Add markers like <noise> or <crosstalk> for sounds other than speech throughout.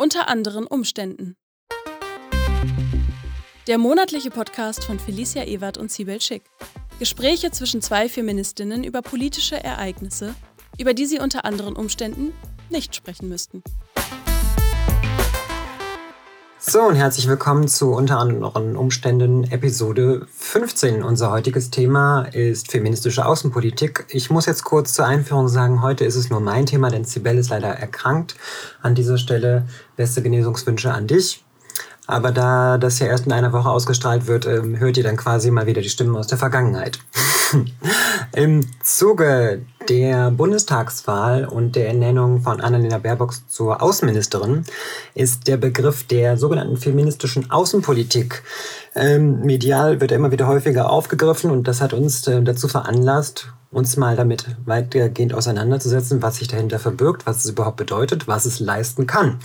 Unter anderen Umständen. Der monatliche Podcast von Felicia Ewert und Sibel Schick. Gespräche zwischen zwei Feministinnen über politische Ereignisse, über die sie unter anderen Umständen nicht sprechen müssten. So und herzlich willkommen zu unter anderen Umständen Episode 15. Unser heutiges Thema ist feministische Außenpolitik. Ich muss jetzt kurz zur Einführung sagen, heute ist es nur mein Thema, denn Sibel ist leider erkrankt. An dieser Stelle beste Genesungswünsche an dich. Aber da das ja erst in einer Woche ausgestrahlt wird, ähm, hört ihr dann quasi mal wieder die Stimmen aus der Vergangenheit. <laughs> Im Zuge der Bundestagswahl und der Ernennung von Annalena Baerbock zur Außenministerin ist der Begriff der sogenannten feministischen Außenpolitik ähm, medial wird er immer wieder häufiger aufgegriffen und das hat uns äh, dazu veranlasst, uns mal damit weitergehend auseinanderzusetzen, was sich dahinter verbirgt, was es überhaupt bedeutet, was es leisten kann.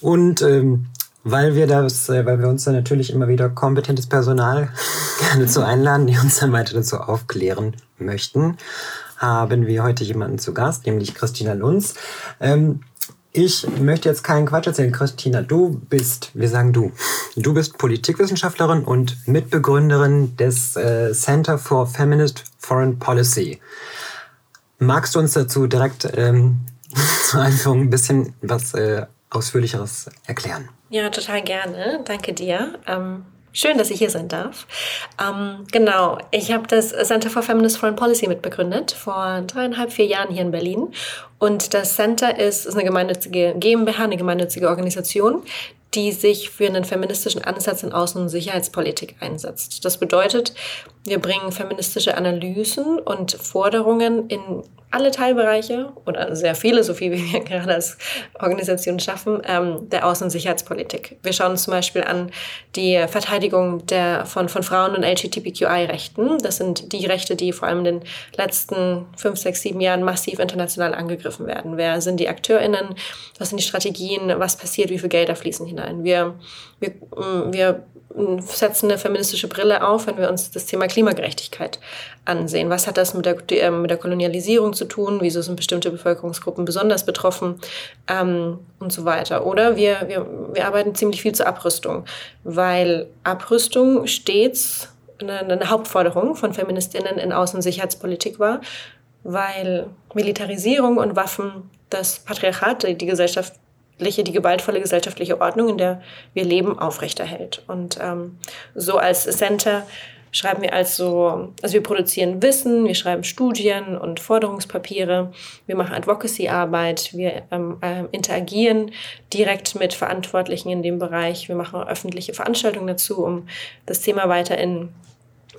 Und ähm, weil wir das, äh, weil wir uns dann natürlich immer wieder kompetentes Personal <laughs> gerne zu einladen, die uns dann weiter dazu aufklären möchten, haben wir heute jemanden zu Gast, nämlich Christina Lunz. Ähm, ich möchte jetzt keinen Quatsch erzählen, Christina. Du bist, wir sagen du, du bist Politikwissenschaftlerin und Mitbegründerin des äh, Center for Feminist Foreign Policy. Magst du uns dazu direkt ähm, <laughs> zur Einführung ein bisschen was äh, Ausführlicheres erklären? Ja, total gerne. Danke dir. Ähm, schön, dass ich hier sein darf. Ähm, genau, ich habe das Center for Feminist Foreign Policy mitbegründet, vor dreieinhalb, vier Jahren hier in Berlin. Und das Center ist, ist eine gemeinnützige GmbH, eine gemeinnützige Organisation, die sich für einen feministischen Ansatz in Außen- und Sicherheitspolitik einsetzt. Das bedeutet, wir bringen feministische Analysen und Forderungen in alle Teilbereiche oder sehr viele, so viel wie wir <laughs> gerade als Organisation schaffen, ähm, der Außen- und Sicherheitspolitik. Wir schauen uns zum Beispiel an die Verteidigung der, von, von Frauen und LGBTQI-Rechten. Das sind die Rechte, die vor allem in den letzten fünf, sechs, sieben Jahren massiv international angegriffen werden. Wer sind die AkteurInnen? Was sind die Strategien? Was passiert? Wie viel Gelder fließen hinein? Wir, wir, wir setzen eine feministische Brille auf, wenn wir uns das Thema Klimagerechtigkeit ansehen. Was hat das mit der, äh, mit der Kolonialisierung zu tun? Wieso sind bestimmte Bevölkerungsgruppen besonders betroffen? Ähm, und so weiter. Oder wir, wir, wir arbeiten ziemlich viel zur Abrüstung, weil Abrüstung stets eine, eine Hauptforderung von Feministinnen in Außen- und Sicherheitspolitik war, weil Militarisierung und Waffen das Patriarchat, die Gesellschaft die gewaltvolle gesellschaftliche Ordnung, in der wir leben, aufrechterhält. Und ähm, so als Center schreiben wir also, also wir produzieren Wissen, wir schreiben Studien und Forderungspapiere, wir machen Advocacy-Arbeit, wir ähm, äh, interagieren direkt mit Verantwortlichen in dem Bereich, wir machen öffentliche Veranstaltungen dazu, um das Thema weiter in,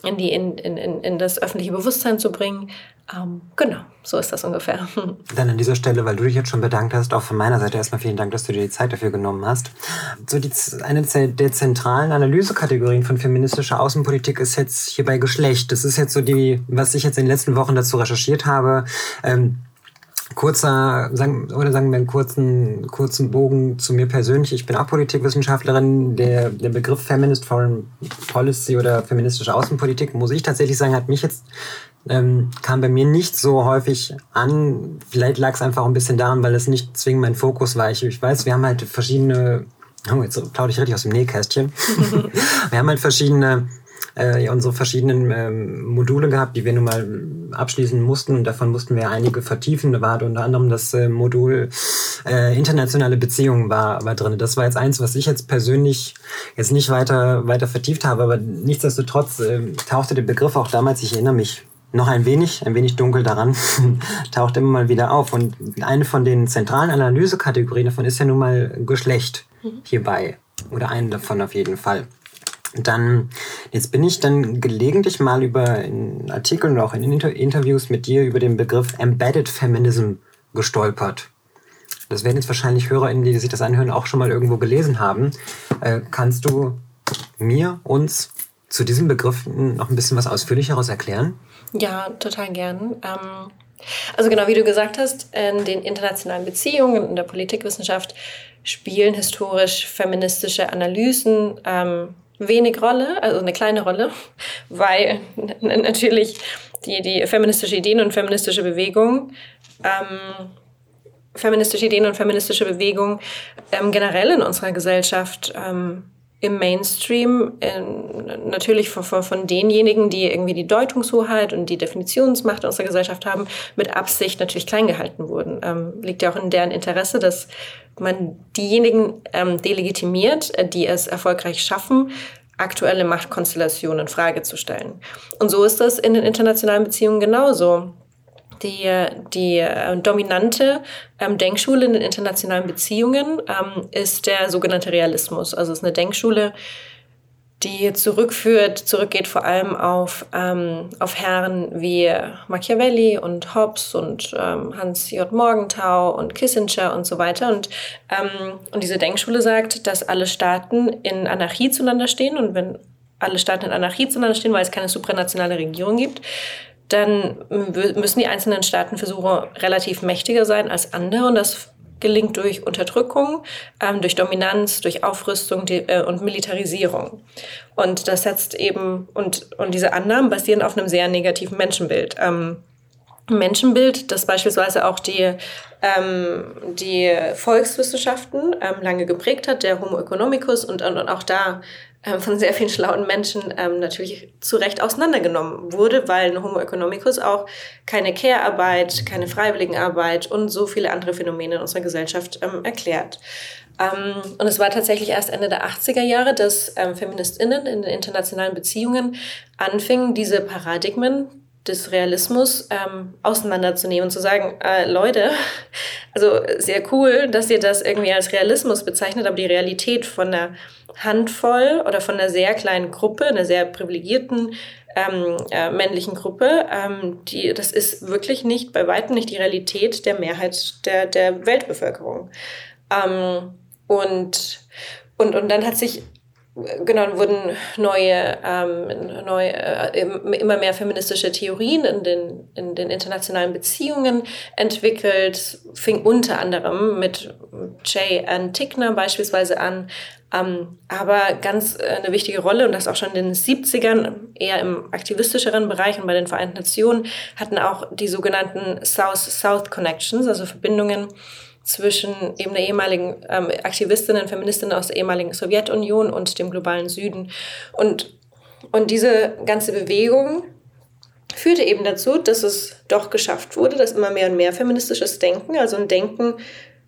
in, die, in, in, in das öffentliche Bewusstsein zu bringen. Ähm, genau, so ist das ungefähr. <laughs> Dann an dieser Stelle, weil du dich jetzt schon bedankt hast, auch von meiner Seite erstmal vielen Dank, dass du dir die Zeit dafür genommen hast. So die, eine der zentralen Analysekategorien von feministischer Außenpolitik ist jetzt hierbei Geschlecht. Das ist jetzt so die, was ich jetzt in den letzten Wochen dazu recherchiert habe. Ähm, kurzer, sagen, oder sagen wir einen kurzen, kurzen Bogen zu mir persönlich. Ich bin auch Politikwissenschaftlerin. Der, der Begriff Feminist Foreign Policy oder feministische Außenpolitik, muss ich tatsächlich sagen, hat mich jetzt ähm, kam bei mir nicht so häufig an. Vielleicht lag es einfach ein bisschen daran, weil es nicht zwingend mein Fokus war. Ich, ich weiß, wir haben halt verschiedene, oh, jetzt plaudere ich richtig aus dem Nähkästchen. <laughs> wir haben halt verschiedene, äh, unsere verschiedenen ähm, Module gehabt, die wir nun mal abschließen mussten und davon mussten wir einige vertiefen. Da war unter anderem das äh, Modul äh, internationale Beziehungen war, war drin. Das war jetzt eins, was ich jetzt persönlich jetzt nicht weiter, weiter vertieft habe, aber nichtsdestotrotz äh, tauchte der Begriff auch damals, ich erinnere mich, noch ein wenig, ein wenig dunkel daran, <laughs> taucht immer mal wieder auf. Und eine von den zentralen Analysekategorien davon ist ja nun mal Geschlecht mhm. hierbei. Oder eine davon auf jeden Fall. Dann, jetzt bin ich dann gelegentlich mal über in Artikeln oder auch in Inter Interviews mit dir über den Begriff Embedded Feminism gestolpert. Das werden jetzt wahrscheinlich HörerInnen, die sich das anhören, auch schon mal irgendwo gelesen haben. Äh, kannst du mir, uns zu diesem Begriff noch ein bisschen was Ausführlicheres erklären? Ja, total gern. Ähm, also genau wie du gesagt hast, in den internationalen Beziehungen, in der Politikwissenschaft spielen historisch feministische Analysen ähm, wenig Rolle, also eine kleine Rolle, <laughs> weil natürlich die, die feministische Ideen und feministische Bewegung ähm, feministische Ideen und feministische Bewegungen ähm, generell in unserer Gesellschaft ähm, im Mainstream äh, natürlich von, denjenigen, die irgendwie die Deutungshoheit und die Definitionsmacht unserer Gesellschaft haben, mit Absicht natürlich klein gehalten wurden. Ähm, liegt ja auch in deren Interesse, dass man diejenigen ähm, delegitimiert, äh, die es erfolgreich schaffen, aktuelle Machtkonstellationen in Frage zu stellen. Und so ist das in den internationalen Beziehungen genauso die, die äh, dominante ähm, Denkschule in den internationalen Beziehungen ähm, ist der sogenannte Realismus. Also es ist eine Denkschule, die zurückführt, zurückgeht vor allem auf, ähm, auf Herren wie Machiavelli und Hobbes und ähm, Hans J. Morgenthau und Kissinger und so weiter. Und, ähm, und diese Denkschule sagt, dass alle Staaten in Anarchie zueinander stehen und wenn alle Staaten in Anarchie zueinander stehen, weil es keine supranationale Regierung gibt, dann müssen die einzelnen Staaten versuchen, relativ mächtiger sein als andere. Und das gelingt durch Unterdrückung, ähm, durch Dominanz, durch Aufrüstung die, äh, und Militarisierung. Und das setzt eben, und, und diese Annahmen basieren auf einem sehr negativen Menschenbild. Ähm, Menschenbild, das beispielsweise auch die, ähm, die Volkswissenschaften ähm, lange geprägt hat, der Homo economicus und, und, und auch da von sehr vielen schlauen Menschen ähm, natürlich zu Recht auseinandergenommen wurde, weil ein Homo economicus auch keine Care-Arbeit, keine Freiwilligenarbeit und so viele andere Phänomene in unserer Gesellschaft ähm, erklärt. Ähm, und es war tatsächlich erst Ende der 80er Jahre, dass ähm, FeministInnen in den internationalen Beziehungen anfingen, diese Paradigmen des Realismus ähm, auseinanderzunehmen und zu sagen, äh, Leute, <laughs> also sehr cool, dass ihr das irgendwie als Realismus bezeichnet, aber die Realität von der Handvoll oder von einer sehr kleinen Gruppe, einer sehr privilegierten ähm, äh, männlichen Gruppe, ähm, die, das ist wirklich nicht, bei weitem nicht die Realität der Mehrheit der, der Weltbevölkerung. Ähm, und, und, und dann hat sich genau, wurden neue, ähm, neue äh, immer mehr feministische Theorien in den, in den internationalen Beziehungen entwickelt, fing unter anderem mit Jay Ann Tickner beispielsweise an, ähm, aber ganz äh, eine wichtige Rolle, und das auch schon in den 70ern, eher im aktivistischeren Bereich und bei den Vereinten Nationen, hatten auch die sogenannten South-South Connections, also Verbindungen zwischen eben der ehemaligen ähm, Aktivistinnen, Feministinnen aus der ehemaligen Sowjetunion und dem globalen Süden. Und, und diese ganze Bewegung führte eben dazu, dass es doch geschafft wurde, dass immer mehr und mehr feministisches Denken, also ein Denken,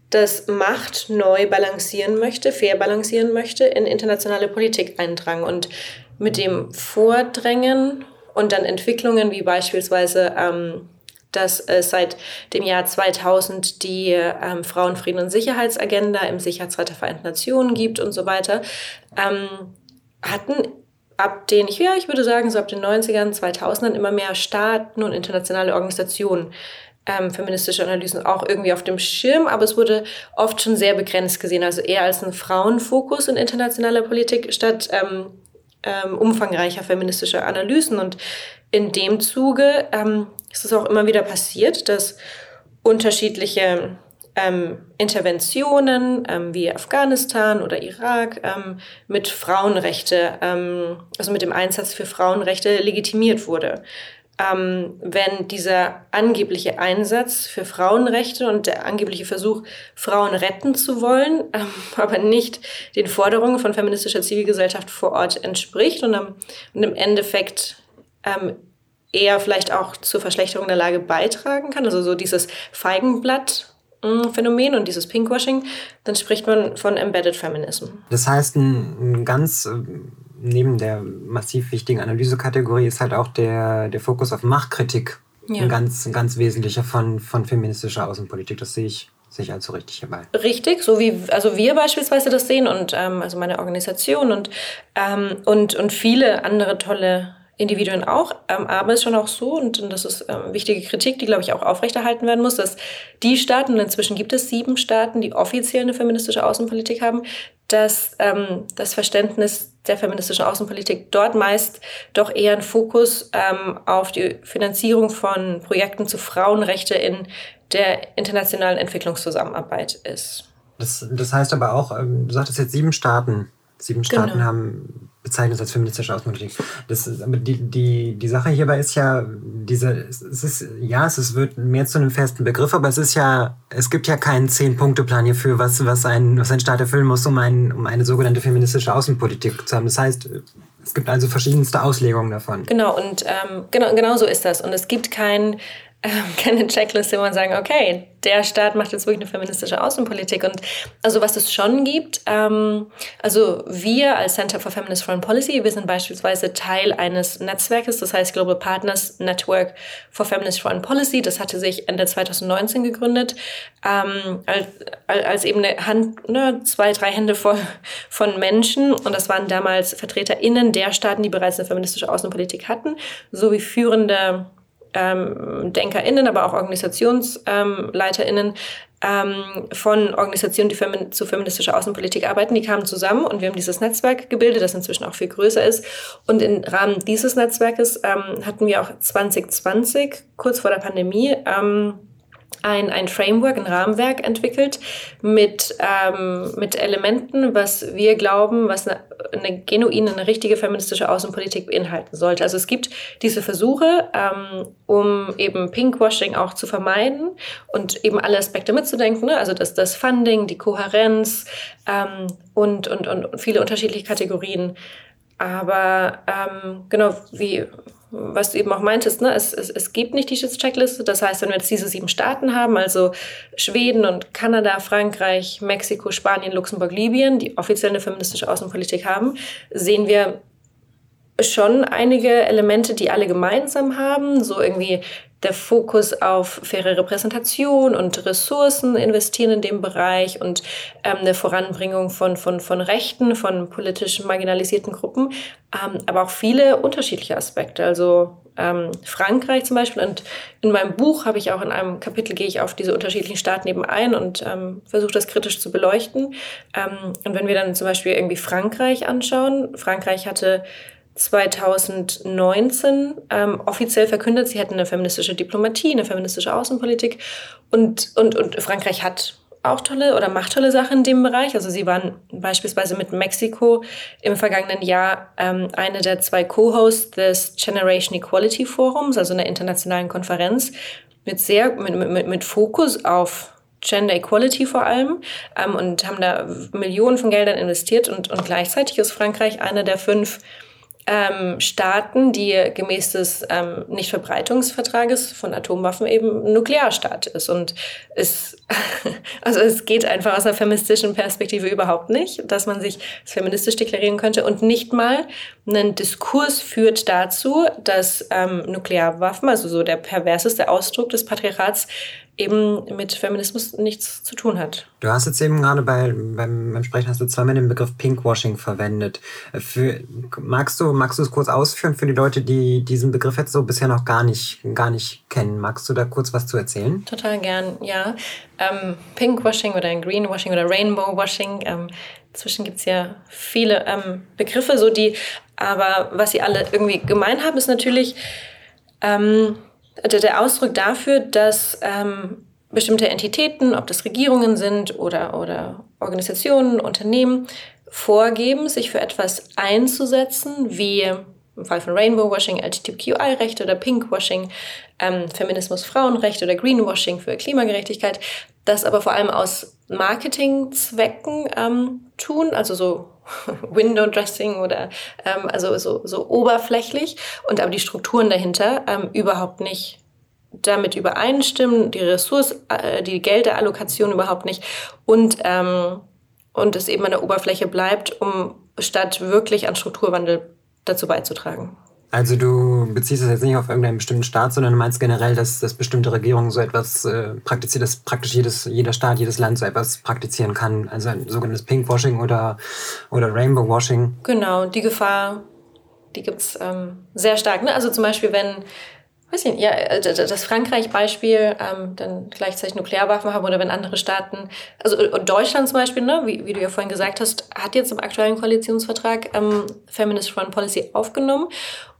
das Macht neu balancieren möchte, fair balancieren möchte, in internationale Politik eindrang. Und mit dem Vordrängen und dann Entwicklungen wie beispielsweise, ähm, dass es seit dem Jahr 2000 die ähm, Frauenfrieden- und Sicherheitsagenda im Sicherheitsrat der Vereinten Nationen gibt und so weiter, ähm, hatten ab den, ja, ich würde sagen, so ab den 90ern, 2000ern immer mehr Staaten und internationale Organisationen ähm, feministische Analysen auch irgendwie auf dem Schirm, aber es wurde oft schon sehr begrenzt gesehen, also eher als ein Frauenfokus in internationaler Politik statt ähm, ähm, umfangreicher feministischer Analysen. Und in dem Zuge ähm, ist es auch immer wieder passiert, dass unterschiedliche ähm, Interventionen ähm, wie Afghanistan oder Irak ähm, mit Frauenrechte, ähm, also mit dem Einsatz für Frauenrechte legitimiert wurde ähm, wenn dieser angebliche Einsatz für Frauenrechte und der angebliche Versuch, Frauen retten zu wollen, <laughs> ähm, aber nicht den Forderungen von feministischer Zivilgesellschaft vor Ort entspricht und, ähm, und im Endeffekt ähm, eher vielleicht auch zur Verschlechterung der Lage beitragen kann, also so dieses Feigenblatt Phänomen und dieses Pinkwashing, dann spricht man von Embedded Feminism. Das heißt, ein ganz äh, neben der massiv wichtigen Analysekategorie ist halt auch der, der Fokus auf Machtkritik ja. ein, ganz, ein ganz wesentlicher von, von feministischer Außenpolitik. Das sehe ich sehe ich also richtig hierbei. Richtig, so wie also wir beispielsweise das sehen und ähm, also meine Organisation und, ähm, und, und viele andere tolle Individuen auch. Ähm, aber es ist schon auch so, und, und das ist ähm, wichtige Kritik, die, glaube ich, auch aufrechterhalten werden muss, dass die Staaten, und inzwischen gibt es sieben Staaten, die offiziell eine feministische Außenpolitik haben, dass ähm, das Verständnis der feministischen Außenpolitik dort meist doch eher ein Fokus ähm, auf die Finanzierung von Projekten zu Frauenrechte in der internationalen Entwicklungszusammenarbeit ist. Das, das heißt aber auch, ähm, du sagtest jetzt sieben Staaten. Sieben Staaten genau. haben bezeichnest als feministische Außenpolitik. Das ist, aber die, die, die Sache hierbei ist ja, diese, es ist, ja, es wird mehr zu einem festen Begriff, aber es ist ja, es gibt ja keinen Zehn-Punkte-Plan hierfür, was, was, ein, was ein Staat erfüllen muss, um, ein, um eine sogenannte feministische Außenpolitik zu haben. Das heißt, es gibt also verschiedenste Auslegungen davon. Genau, und ähm, genau, genau so ist das. Und es gibt kein ähm, <laughs> keine Checkliste, wo man sagen, okay, der Staat macht jetzt wirklich eine feministische Außenpolitik. Und also was es schon gibt, ähm, also wir als Center for Feminist Foreign Policy, wir sind beispielsweise Teil eines Netzwerkes, das heißt Global Partners Network for Feminist Foreign Policy. Das hatte sich Ende 2019 gegründet, ähm, als, als eben eine Hand, ne, zwei, drei Hände voll <laughs> von Menschen. Und das waren damals VertreterInnen der Staaten, die bereits eine feministische Außenpolitik hatten, sowie führende ähm, DenkerInnen, aber auch OrganisationsleiterInnen ähm, von Organisationen, die femi zu feministischer Außenpolitik arbeiten, die kamen zusammen und wir haben dieses Netzwerk gebildet, das inzwischen auch viel größer ist. Und im Rahmen dieses Netzwerkes ähm, hatten wir auch 2020, kurz vor der Pandemie, ähm, ein, ein Framework, ein Rahmenwerk entwickelt mit, ähm, mit Elementen, was wir glauben, was eine, eine genuine, eine richtige feministische Außenpolitik beinhalten sollte. Also es gibt diese Versuche, ähm, um eben Pinkwashing auch zu vermeiden und eben alle Aspekte mitzudenken, ne? also das, das Funding, die Kohärenz ähm, und, und, und viele unterschiedliche Kategorien. Aber ähm, genau, wie, was du eben auch meintest, ne, es, es, es gibt nicht die Checkliste. Das heißt, wenn wir jetzt diese sieben Staaten haben, also Schweden und Kanada, Frankreich, Mexiko, Spanien, Luxemburg, Libyen, die offiziell eine feministische Außenpolitik haben, sehen wir schon einige Elemente, die alle gemeinsam haben, so irgendwie der Fokus auf faire Repräsentation und Ressourcen investieren in dem Bereich und ähm, eine Voranbringung von, von, von Rechten, von politisch marginalisierten Gruppen, ähm, aber auch viele unterschiedliche Aspekte. Also ähm, Frankreich zum Beispiel. Und in meinem Buch habe ich auch in einem Kapitel gehe ich auf diese unterschiedlichen Staaten eben ein und ähm, versuche das kritisch zu beleuchten. Ähm, und wenn wir dann zum Beispiel irgendwie Frankreich anschauen, Frankreich hatte 2019 ähm, offiziell verkündet, sie hätten eine feministische Diplomatie, eine feministische Außenpolitik. Und, und, und Frankreich hat auch tolle oder macht tolle Sachen in dem Bereich. Also sie waren beispielsweise mit Mexiko im vergangenen Jahr ähm, eine der zwei Co-Hosts des Generation Equality Forums, also einer internationalen Konferenz mit sehr mit, mit, mit Fokus auf Gender Equality vor allem ähm, und haben da Millionen von Geldern investiert und, und gleichzeitig ist Frankreich einer der fünf ähm, Staaten, die gemäß des ähm, Nichtverbreitungsvertrages von Atomwaffen eben Nuklearstaat ist. Und es, <laughs> also es geht einfach aus einer feministischen Perspektive überhaupt nicht, dass man sich als feministisch deklarieren könnte und nicht mal einen Diskurs führt dazu, dass ähm, Nuklearwaffen, also so der perverseste Ausdruck des Patriarchats, eben mit Feminismus nichts zu tun hat. Du hast jetzt eben gerade bei, beim, beim Sprechen hast du zweimal den Begriff Pinkwashing verwendet. Für, magst du magst du es kurz ausführen für die Leute, die diesen Begriff jetzt so bisher noch gar nicht gar nicht kennen? Magst du da kurz was zu erzählen? Total gern, ja. Ähm, Pinkwashing oder Greenwashing oder Rainbowwashing. Ähm, inzwischen gibt es ja viele ähm, Begriffe, so die, aber was sie alle irgendwie gemein haben, ist natürlich ähm, der Ausdruck dafür, dass ähm, bestimmte Entitäten, ob das Regierungen sind oder, oder Organisationen, Unternehmen, vorgeben, sich für etwas einzusetzen, wie im Fall von Rainbowwashing, LGBTQI-Rechte oder Pinkwashing, ähm, Feminismus, Frauenrechte oder Greenwashing für Klimagerechtigkeit, das aber vor allem aus Marketingzwecken ähm, tun, also so <laughs> Window Dressing oder ähm, also so, so oberflächlich und aber die Strukturen dahinter ähm, überhaupt nicht damit übereinstimmen, die Ressource, äh, die Gelderallokation überhaupt nicht und, ähm, und es eben an der Oberfläche bleibt, um statt wirklich an Strukturwandel dazu beizutragen. Also du beziehst es jetzt nicht auf irgendeinen bestimmten Staat, sondern du meinst generell, dass, dass bestimmte Regierungen so etwas äh, praktizieren, dass praktisch jedes, jeder Staat, jedes Land so etwas praktizieren kann. Also ein sogenanntes Pinkwashing oder, oder Rainbowwashing. Genau, die Gefahr, die gibt's ähm, sehr stark. Ne? Also zum Beispiel, wenn weiß ich nicht, ja, äh, das Frankreich-Beispiel, ähm, dann gleichzeitig Nuklearwaffen haben oder wenn andere Staaten, also äh, Deutschland zum Beispiel, ne, wie, wie du ja vorhin gesagt hast, hat jetzt im aktuellen Koalitionsvertrag ähm, Feminist Foreign Policy aufgenommen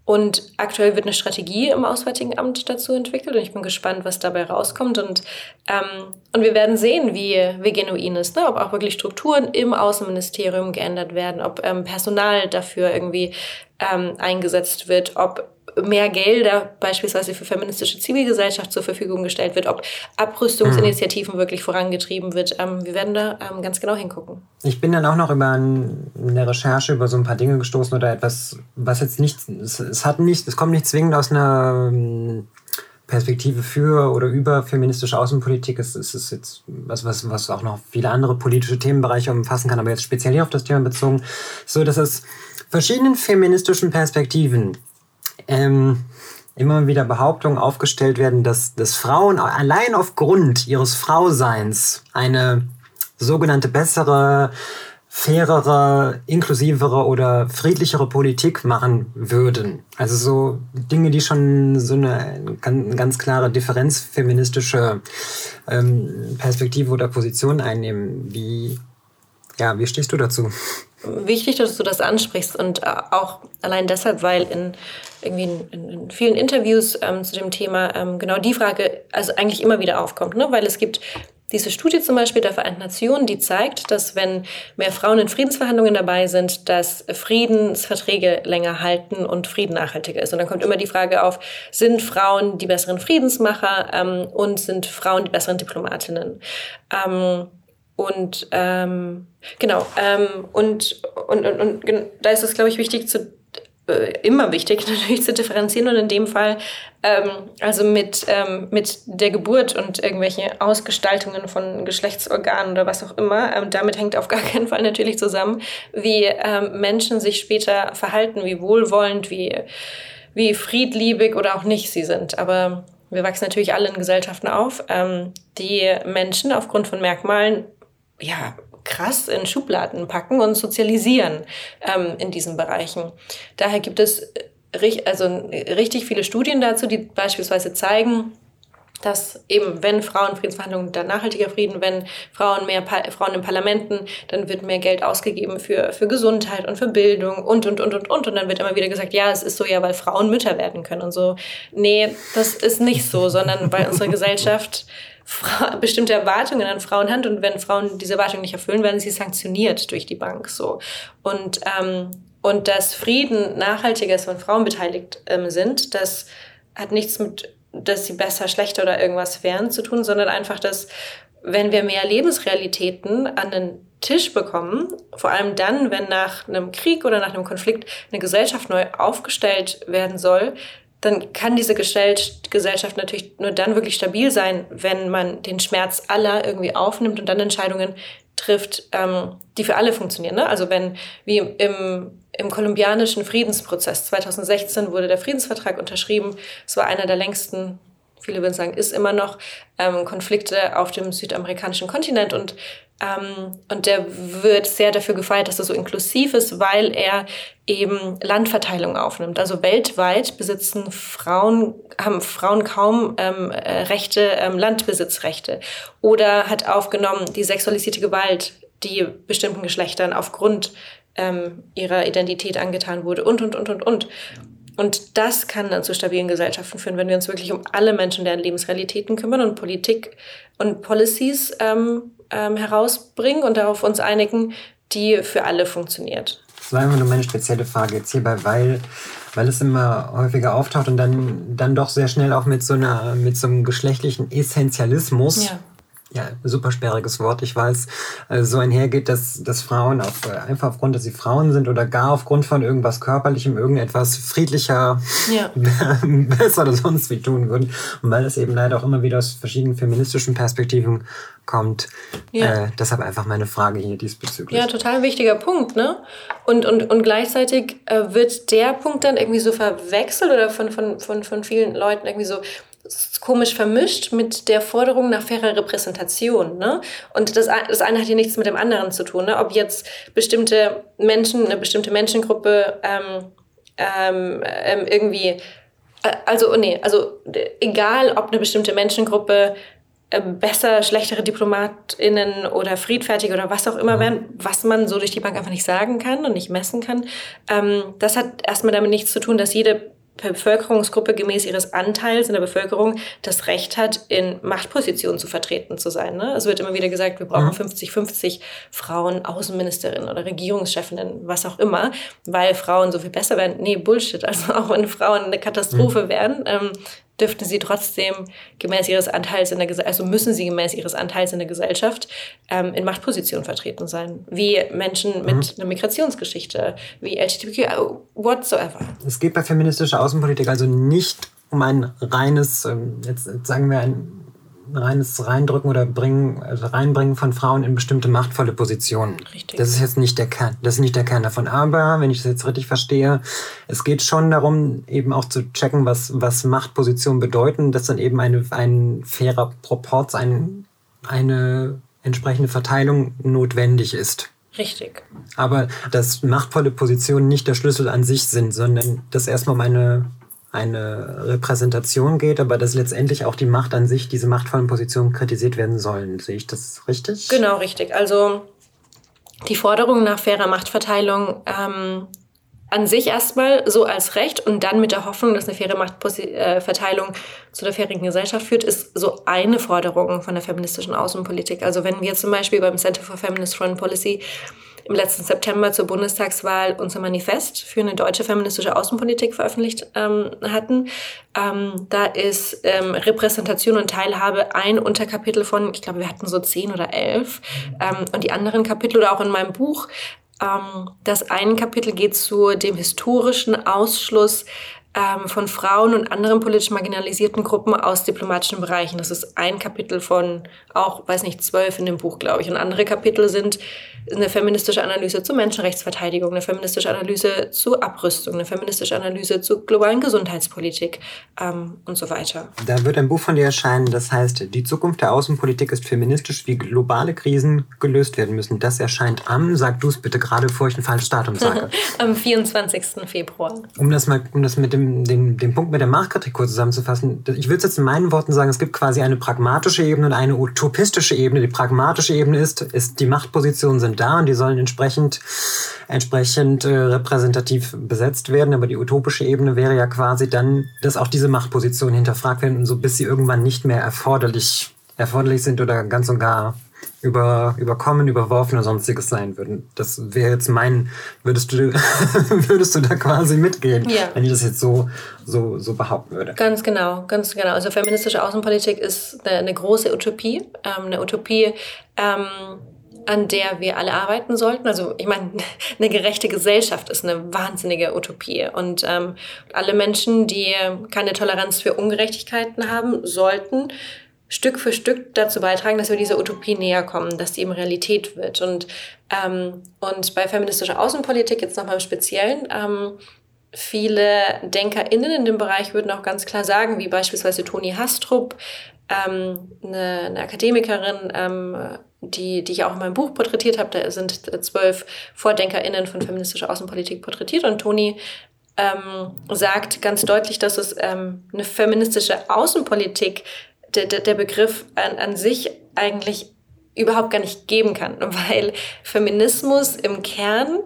Und aktuell wird eine Strategie im Auswärtigen Amt dazu entwickelt und ich bin gespannt, was dabei rauskommt. Und, ähm, und wir werden sehen, wie, wie genuin ist, ne? ob auch wirklich Strukturen im Außenministerium geändert werden, ob ähm, Personal dafür irgendwie ähm, eingesetzt wird, ob mehr Gelder beispielsweise für feministische Zivilgesellschaft zur Verfügung gestellt wird, ob Abrüstungsinitiativen mhm. wirklich vorangetrieben wird. Ähm, wir werden da ähm, ganz genau hingucken. Ich bin dann auch noch über ein, eine Recherche über so ein paar Dinge gestoßen oder etwas, was jetzt nicht, es, es hat nicht, es kommt nicht zwingend aus einer ähm, Perspektive für oder über feministische Außenpolitik. Es, es ist jetzt was, was, was auch noch viele andere politische Themenbereiche umfassen kann, aber jetzt speziell hier auf das Thema bezogen, so dass es verschiedenen feministischen Perspektiven ähm, immer wieder Behauptungen aufgestellt werden, dass, dass Frauen allein aufgrund ihres Frauseins eine sogenannte bessere, fairere, inklusivere oder friedlichere Politik machen würden. Also so Dinge, die schon so eine ganz, klare differenzfeministische ähm, Perspektive oder Position einnehmen. Wie, ja, wie stehst du dazu? Wichtig, dass du das ansprichst und äh, auch allein deshalb, weil in irgendwie in, in vielen Interviews ähm, zu dem Thema ähm, genau die Frage also eigentlich immer wieder aufkommt, ne? weil es gibt diese Studie zum Beispiel der Vereinten Nationen, die zeigt, dass wenn mehr Frauen in Friedensverhandlungen dabei sind, dass Friedensverträge länger halten und Frieden nachhaltiger ist. Und dann kommt immer die Frage auf, sind Frauen die besseren Friedensmacher ähm, und sind Frauen die besseren Diplomatinnen? Ähm, und ähm, genau, ähm, und, und, und, und da ist es, glaube ich, wichtig zu äh, immer wichtig <laughs> natürlich zu differenzieren und in dem Fall ähm, also mit, ähm, mit der Geburt und irgendwelche Ausgestaltungen von Geschlechtsorganen oder was auch immer, ähm, damit hängt auf <laughs> gar keinen Fall natürlich zusammen, wie ähm, Menschen sich später verhalten, wie wohlwollend, wie, wie friedliebig oder auch nicht sie sind. Aber wir wachsen natürlich alle in Gesellschaften auf, ähm, die Menschen aufgrund von Merkmalen ja, krass in Schubladen packen und sozialisieren ähm, in diesen Bereichen. Daher gibt es also richtig viele Studien dazu, die beispielsweise zeigen, dass eben, wenn Frauen Friedensverhandlungen, dann nachhaltiger Frieden, wenn Frauen mehr pa Frauen in Parlamenten, dann wird mehr Geld ausgegeben für, für Gesundheit und für Bildung und, und, und, und, und. Und dann wird immer wieder gesagt, ja, es ist so ja, weil Frauen Mütter werden können und so. Nee, das ist nicht so, sondern weil unsere Gesellschaft Bestimmte Erwartungen an Frauen hat und wenn Frauen diese Erwartungen nicht erfüllen, werden sie sanktioniert durch die Bank so. Und ähm, und dass Frieden nachhaltiger ist, wenn Frauen beteiligt ähm, sind, das hat nichts mit, dass sie besser, schlechter oder irgendwas wären zu tun, sondern einfach, dass wenn wir mehr Lebensrealitäten an den Tisch bekommen, vor allem dann, wenn nach einem Krieg oder nach einem Konflikt eine Gesellschaft neu aufgestellt werden soll, dann kann diese Gesellschaft natürlich nur dann wirklich stabil sein, wenn man den Schmerz aller irgendwie aufnimmt und dann Entscheidungen trifft, ähm, die für alle funktionieren. Ne? Also wenn, wie im, im kolumbianischen Friedensprozess 2016 wurde der Friedensvertrag unterschrieben. Es war einer der längsten viele würden sagen, ist immer noch ähm, Konflikte auf dem südamerikanischen Kontinent und ähm, und der wird sehr dafür gefeiert, dass er so inklusiv ist, weil er eben Landverteilung aufnimmt. Also weltweit besitzen Frauen, haben Frauen kaum ähm, äh, Rechte, ähm, Landbesitzrechte. Oder hat aufgenommen die sexualisierte Gewalt, die bestimmten Geschlechtern aufgrund ähm, ihrer Identität angetan wurde und, und, und, und, und. Und das kann dann zu stabilen Gesellschaften führen, wenn wir uns wirklich um alle Menschen, deren Lebensrealitäten kümmern und Politik und Policies ähm, ähm, herausbringen und darauf uns einigen, die für alle funktioniert. Das war immer nur meine spezielle Frage jetzt hierbei, weil, weil es immer häufiger auftaucht und dann, dann doch sehr schnell auch mit so, einer, mit so einem geschlechtlichen Essentialismus. Ja ja, super sperriges Wort, ich weiß, äh, so einhergeht, dass, dass Frauen auf, äh, einfach aufgrund, dass sie Frauen sind oder gar aufgrund von irgendwas Körperlichem irgendetwas friedlicher, ja. <laughs> besser oder sonst wie tun würden. Und weil es eben leider auch immer wieder aus verschiedenen feministischen Perspektiven kommt. Ja. Äh, deshalb einfach meine Frage hier diesbezüglich. Ja, total wichtiger Punkt, ne? Und, und, und gleichzeitig äh, wird der Punkt dann irgendwie so verwechselt oder von, von, von, von vielen Leuten irgendwie so komisch vermischt mit der Forderung nach fairer Repräsentation. Ne? Und das, das eine hat hier nichts mit dem anderen zu tun. Ne? Ob jetzt bestimmte Menschen, eine bestimmte Menschengruppe ähm, ähm, ähm irgendwie, äh, also oh nee, also egal ob eine bestimmte Menschengruppe ähm, besser, schlechtere DiplomatInnen oder friedfertige oder was auch immer werden, was man so durch die Bank einfach nicht sagen kann und nicht messen kann. Ähm, das hat erstmal damit nichts zu tun, dass jede Bevölkerungsgruppe gemäß ihres Anteils in der Bevölkerung das Recht hat, in Machtpositionen zu vertreten zu sein. Ne? Es wird immer wieder gesagt, wir brauchen 50-50 mhm. Frauen, Außenministerinnen oder Regierungschefinnen, was auch immer, weil Frauen so viel besser werden. Nee, Bullshit. Also auch wenn Frauen eine Katastrophe mhm. wären, ähm, dürften sie trotzdem gemäß ihres Anteils in der Gesellschaft, also müssen sie gemäß ihres Anteils in der Gesellschaft ähm, in Machtpositionen vertreten sein. Wie Menschen mhm. mit einer Migrationsgeschichte, wie LGBTQ, äh, whatsoever. Es geht bei feministischer Außenpolitik also nicht um ein reines, ähm, jetzt sagen wir ein reines Reindrücken oder bringen, also Reinbringen von Frauen in bestimmte machtvolle Positionen. Richtig. Das ist jetzt nicht der Kern. Das ist nicht der Kern davon. Aber, wenn ich das jetzt richtig verstehe, es geht schon darum, eben auch zu checken, was, was Machtpositionen bedeuten, dass dann eben eine, ein fairer Proporz, ein, eine entsprechende Verteilung notwendig ist. Richtig. Aber dass machtvolle Positionen nicht der Schlüssel an sich sind, sondern dass erstmal um eine Repräsentation geht, aber dass letztendlich auch die Macht an sich, diese machtvollen Positionen kritisiert werden sollen. Sehe ich das richtig? Genau, richtig. Also die Forderung nach fairer Machtverteilung ähm, an sich erstmal so als Recht und dann mit der Hoffnung, dass eine faire Machtverteilung äh, zu der fairen Gesellschaft führt, ist so eine Forderung von der feministischen Außenpolitik. Also wenn wir zum Beispiel beim Center for Feminist Foreign Policy im letzten September zur Bundestagswahl unser Manifest für eine deutsche feministische Außenpolitik veröffentlicht ähm, hatten. Ähm, da ist ähm, Repräsentation und Teilhabe ein Unterkapitel von, ich glaube, wir hatten so zehn oder elf. Ähm, und die anderen Kapitel oder auch in meinem Buch ähm, das eine Kapitel geht zu dem historischen Ausschluss ähm, von Frauen und anderen politisch marginalisierten Gruppen aus diplomatischen Bereichen. Das ist ein Kapitel von auch, weiß nicht, zwölf in dem Buch, glaube ich. Und andere Kapitel sind eine feministische Analyse zur Menschenrechtsverteidigung, eine feministische Analyse zu Abrüstung, eine feministische Analyse zur globalen Gesundheitspolitik ähm, und so weiter. Da wird ein Buch von dir erscheinen, das heißt, die Zukunft der Außenpolitik ist feministisch, wie globale Krisen gelöst werden müssen. Das erscheint am, sag du es bitte gerade, bevor ich ein falsches Datum sage. <laughs> am 24. Februar. Um das mal, um das mit dem, dem, dem Punkt mit der Machtkritik kurz zusammenzufassen, ich würde es jetzt in meinen Worten sagen, es gibt quasi eine pragmatische Ebene und eine utopistische Ebene. Die pragmatische Ebene ist, ist die Machtpositionen sind sind da und die sollen entsprechend, entsprechend äh, repräsentativ besetzt werden. Aber die utopische Ebene wäre ja quasi dann, dass auch diese Machtpositionen hinterfragt werden, und so bis sie irgendwann nicht mehr erforderlich, erforderlich sind oder ganz und gar über, überkommen, überworfen oder sonstiges sein würden. Das wäre jetzt mein, würdest du, <laughs> würdest du da quasi mitgehen, ja. wenn ich das jetzt so, so, so behaupten würde? Ganz genau, ganz genau. Also feministische Außenpolitik ist eine, eine große Utopie, ähm, eine Utopie, ähm, an der wir alle arbeiten sollten. Also ich meine, <laughs> eine gerechte Gesellschaft ist eine wahnsinnige Utopie. Und ähm, alle Menschen, die keine Toleranz für Ungerechtigkeiten haben, sollten Stück für Stück dazu beitragen, dass wir dieser Utopie näher kommen, dass die eben Realität wird. Und, ähm, und bei feministischer Außenpolitik jetzt nochmal im Speziellen, ähm, viele DenkerInnen in dem Bereich würden auch ganz klar sagen, wie beispielsweise Toni Hastrup, ähm, eine, eine Akademikerin, ähm, die, die ich auch in meinem Buch porträtiert habe. Da sind zwölf VordenkerInnen von feministischer Außenpolitik porträtiert und Toni ähm, sagt ganz deutlich, dass es ähm, eine feministische Außenpolitik, der, der, der Begriff an, an sich eigentlich überhaupt gar nicht geben kann, <laughs> weil Feminismus im Kern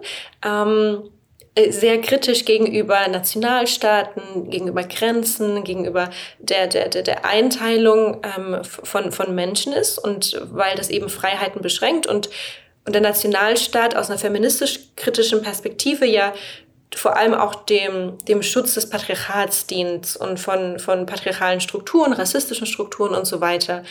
ähm, äh, sehr kritisch gegenüber Nationalstaaten, gegenüber Grenzen, gegenüber der, der, der, der Einteilung ähm, von, von Menschen ist und weil das eben Freiheiten beschränkt und, und der Nationalstaat aus einer feministisch-kritischen Perspektive ja vor allem auch dem, dem Schutz des Patriarchats dient und von, von patriarchalen Strukturen, rassistischen Strukturen und so weiter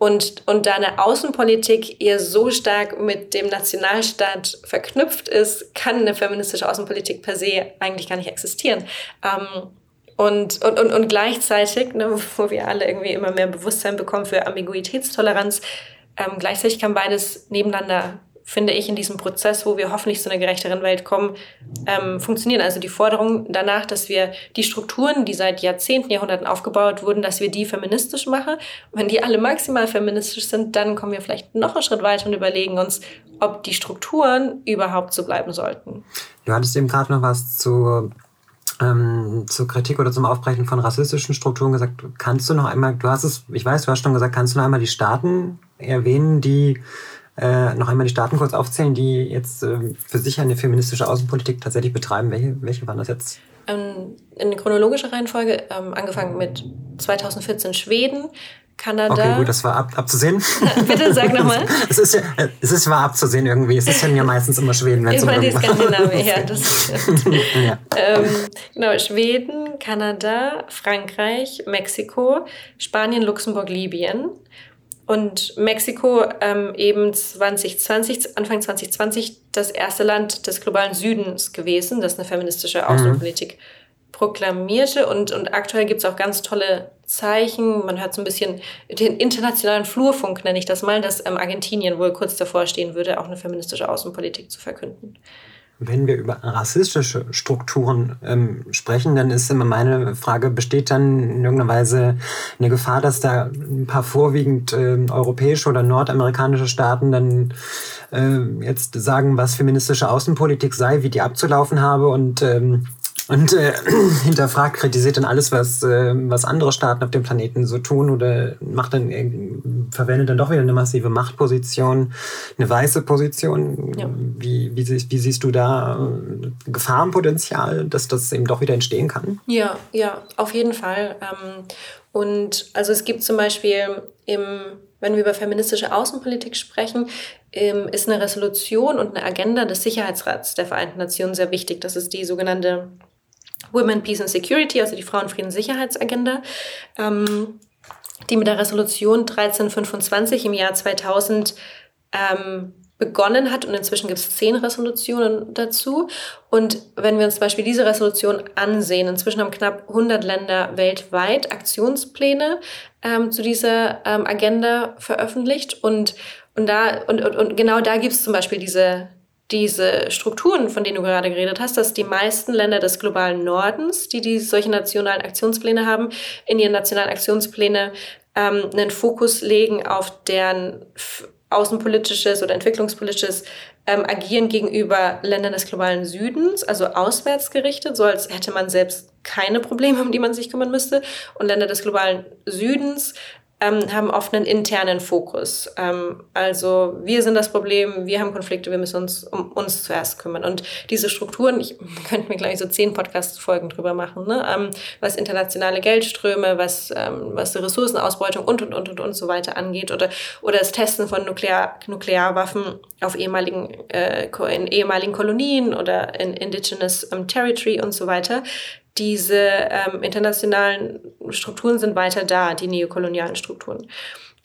und, und da eine Außenpolitik eher so stark mit dem Nationalstaat verknüpft ist, kann eine feministische Außenpolitik per se eigentlich gar nicht existieren. Ähm, und, und, und, und gleichzeitig, ne, <laughs> wo wir alle irgendwie immer mehr Bewusstsein bekommen für Ambiguitätstoleranz, ähm, gleichzeitig kann beides nebeneinander finde ich, in diesem Prozess, wo wir hoffentlich zu einer gerechteren Welt kommen, ähm, funktionieren. Also die Forderung danach, dass wir die Strukturen, die seit Jahrzehnten, Jahrhunderten aufgebaut wurden, dass wir die feministisch machen. wenn die alle maximal feministisch sind, dann kommen wir vielleicht noch einen Schritt weiter und überlegen uns, ob die Strukturen überhaupt so bleiben sollten. Du hattest eben gerade noch was zu ähm, zur Kritik oder zum Aufbrechen von rassistischen Strukturen gesagt. Kannst du noch einmal, du hast es, ich weiß, du hast schon gesagt, kannst du noch einmal die Staaten erwähnen, die äh, noch einmal die Staaten kurz aufzählen, die jetzt äh, für sich eine feministische Außenpolitik tatsächlich betreiben. Welche, welche waren das jetzt? Ähm, in chronologischer Reihenfolge, ähm, angefangen mit 2014 Schweden, Kanada. Okay, gut, das war ab, abzusehen. <laughs> Bitte sag nochmal. <laughs> Es ist ja, es ist war abzusehen irgendwie. Es ist ja meistens immer Schweden, wenn es um die Skandinavien, <laughs> ja, das ja. Ähm, genau, Schweden, Kanada, Frankreich, Mexiko, Spanien, Luxemburg, Libyen. Und Mexiko ähm, eben 2020, Anfang 2020 das erste Land des globalen Südens gewesen, das eine feministische Außenpolitik mhm proklamierte. Und, und aktuell gibt es auch ganz tolle Zeichen. Man hört so ein bisschen den internationalen Flurfunk, nenne ich das mal, dass ähm, Argentinien wohl kurz davor stehen würde, auch eine feministische Außenpolitik zu verkünden. Wenn wir über rassistische Strukturen ähm, sprechen, dann ist immer meine Frage, besteht dann in irgendeiner Weise eine Gefahr, dass da ein paar vorwiegend äh, europäische oder nordamerikanische Staaten dann äh, jetzt sagen, was feministische Außenpolitik sei, wie die abzulaufen habe und ähm, und äh, <clears throat> hinterfragt, kritisiert dann alles, was, äh, was andere Staaten auf dem Planeten so tun oder macht dann, äh, verwendet dann doch wieder eine massive Machtposition, eine weiße Position. Ja. Wie, wie, wie siehst du da äh, Gefahrenpotenzial, dass das eben doch wieder entstehen kann? Ja, ja, auf jeden Fall. Ähm, und also es gibt zum Beispiel im wenn wir über feministische Außenpolitik sprechen, ähm, ist eine Resolution und eine Agenda des Sicherheitsrats der Vereinten Nationen sehr wichtig. Das ist die sogenannte Women, Peace and Security, also die Frauenfrieden-Sicherheitsagenda, ähm, die mit der Resolution 1325 im Jahr 2000 ähm, begonnen hat und inzwischen gibt es zehn Resolutionen dazu. Und wenn wir uns zum Beispiel diese Resolution ansehen, inzwischen haben knapp 100 Länder weltweit Aktionspläne ähm, zu dieser ähm, Agenda veröffentlicht und, und, da, und, und, und genau da gibt es zum Beispiel diese, diese Strukturen, von denen du gerade geredet hast, dass die meisten Länder des globalen Nordens, die, die solche nationalen Aktionspläne haben, in ihren nationalen Aktionspläne ähm, einen Fokus legen auf deren außenpolitisches oder entwicklungspolitisches ähm, Agieren gegenüber Ländern des globalen Südens, also auswärts gerichtet, so als hätte man selbst keine Probleme, um die man sich kümmern müsste. Und Länder des globalen Südens ähm, haben oft einen internen Fokus. Ähm, also wir sind das Problem, wir haben Konflikte, wir müssen uns um uns zuerst kümmern. Und diese Strukturen, ich <laughs> könnte mir gleich so zehn Podcast-Folgen drüber machen, ne? Ähm, was internationale Geldströme, was, ähm, was die Ressourcenausbeutung und, und, und, und, und so weiter angeht oder, oder das Testen von Nuklear, Nuklearwaffen auf ehemaligen, äh, in ehemaligen Kolonien oder in Indigenous um, Territory und so weiter diese ähm, internationalen Strukturen sind weiter da, die neokolonialen Strukturen.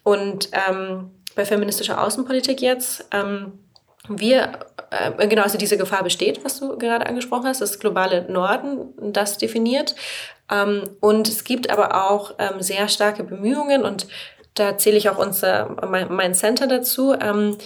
Und ähm, bei feministischer Außenpolitik jetzt, ähm, wir, äh, genau, also diese Gefahr besteht, was du gerade angesprochen hast, das globale Norden, das definiert. Ähm, und es gibt aber auch ähm, sehr starke Bemühungen und da zähle ich auch unser, mein, mein Center dazu, ähm,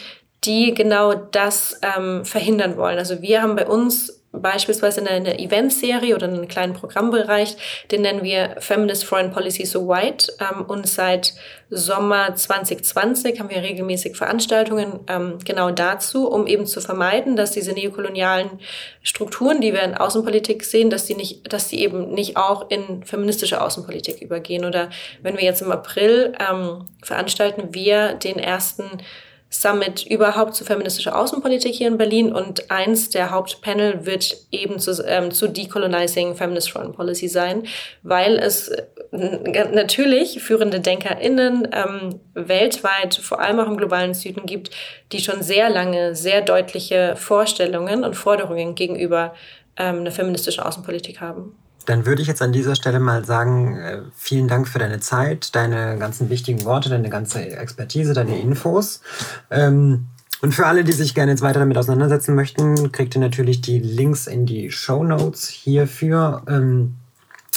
die genau das ähm, verhindern wollen. Also wir haben bei uns beispielsweise in einer Eventserie oder in einem kleinen Programmbereich, den nennen wir Feminist Foreign Policy So White. Ähm, und seit Sommer 2020 haben wir regelmäßig Veranstaltungen ähm, genau dazu, um eben zu vermeiden, dass diese neokolonialen Strukturen, die wir in Außenpolitik sehen, dass die nicht, dass die eben nicht auch in feministische Außenpolitik übergehen. Oder wenn wir jetzt im April ähm, veranstalten wir den ersten Summit überhaupt zu feministischer Außenpolitik hier in Berlin und eins der Hauptpanel wird eben zu, ähm, zu Decolonizing Feminist Foreign Policy sein, weil es äh, natürlich führende DenkerInnen ähm, weltweit, vor allem auch im globalen Süden gibt, die schon sehr lange sehr deutliche Vorstellungen und Forderungen gegenüber ähm, einer feministischen Außenpolitik haben. Dann würde ich jetzt an dieser Stelle mal sagen, äh, vielen Dank für deine Zeit, deine ganzen wichtigen Worte, deine ganze Expertise, deine Infos. Ähm, und für alle, die sich gerne jetzt weiter damit auseinandersetzen möchten, kriegt ihr natürlich die Links in die Show Notes hierfür.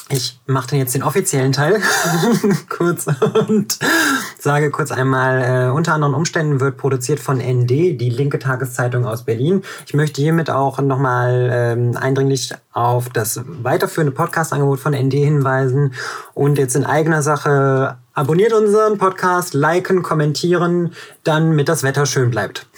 Ich mache dann jetzt den offiziellen Teil <laughs> kurz und sage kurz einmal, äh, unter anderen Umständen wird produziert von ND, die linke Tageszeitung aus Berlin. Ich möchte hiermit auch nochmal ähm, eindringlich auf das weiterführende Podcast-Angebot von ND hinweisen und jetzt in eigener Sache abonniert unseren Podcast, liken, kommentieren, dann mit das Wetter schön bleibt. <laughs>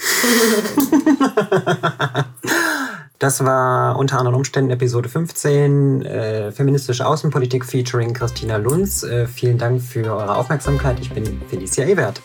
Das war unter anderen Umständen Episode 15, äh, Feministische Außenpolitik featuring Christina Lunz. Äh, vielen Dank für eure Aufmerksamkeit. Ich bin Felicia Ewert.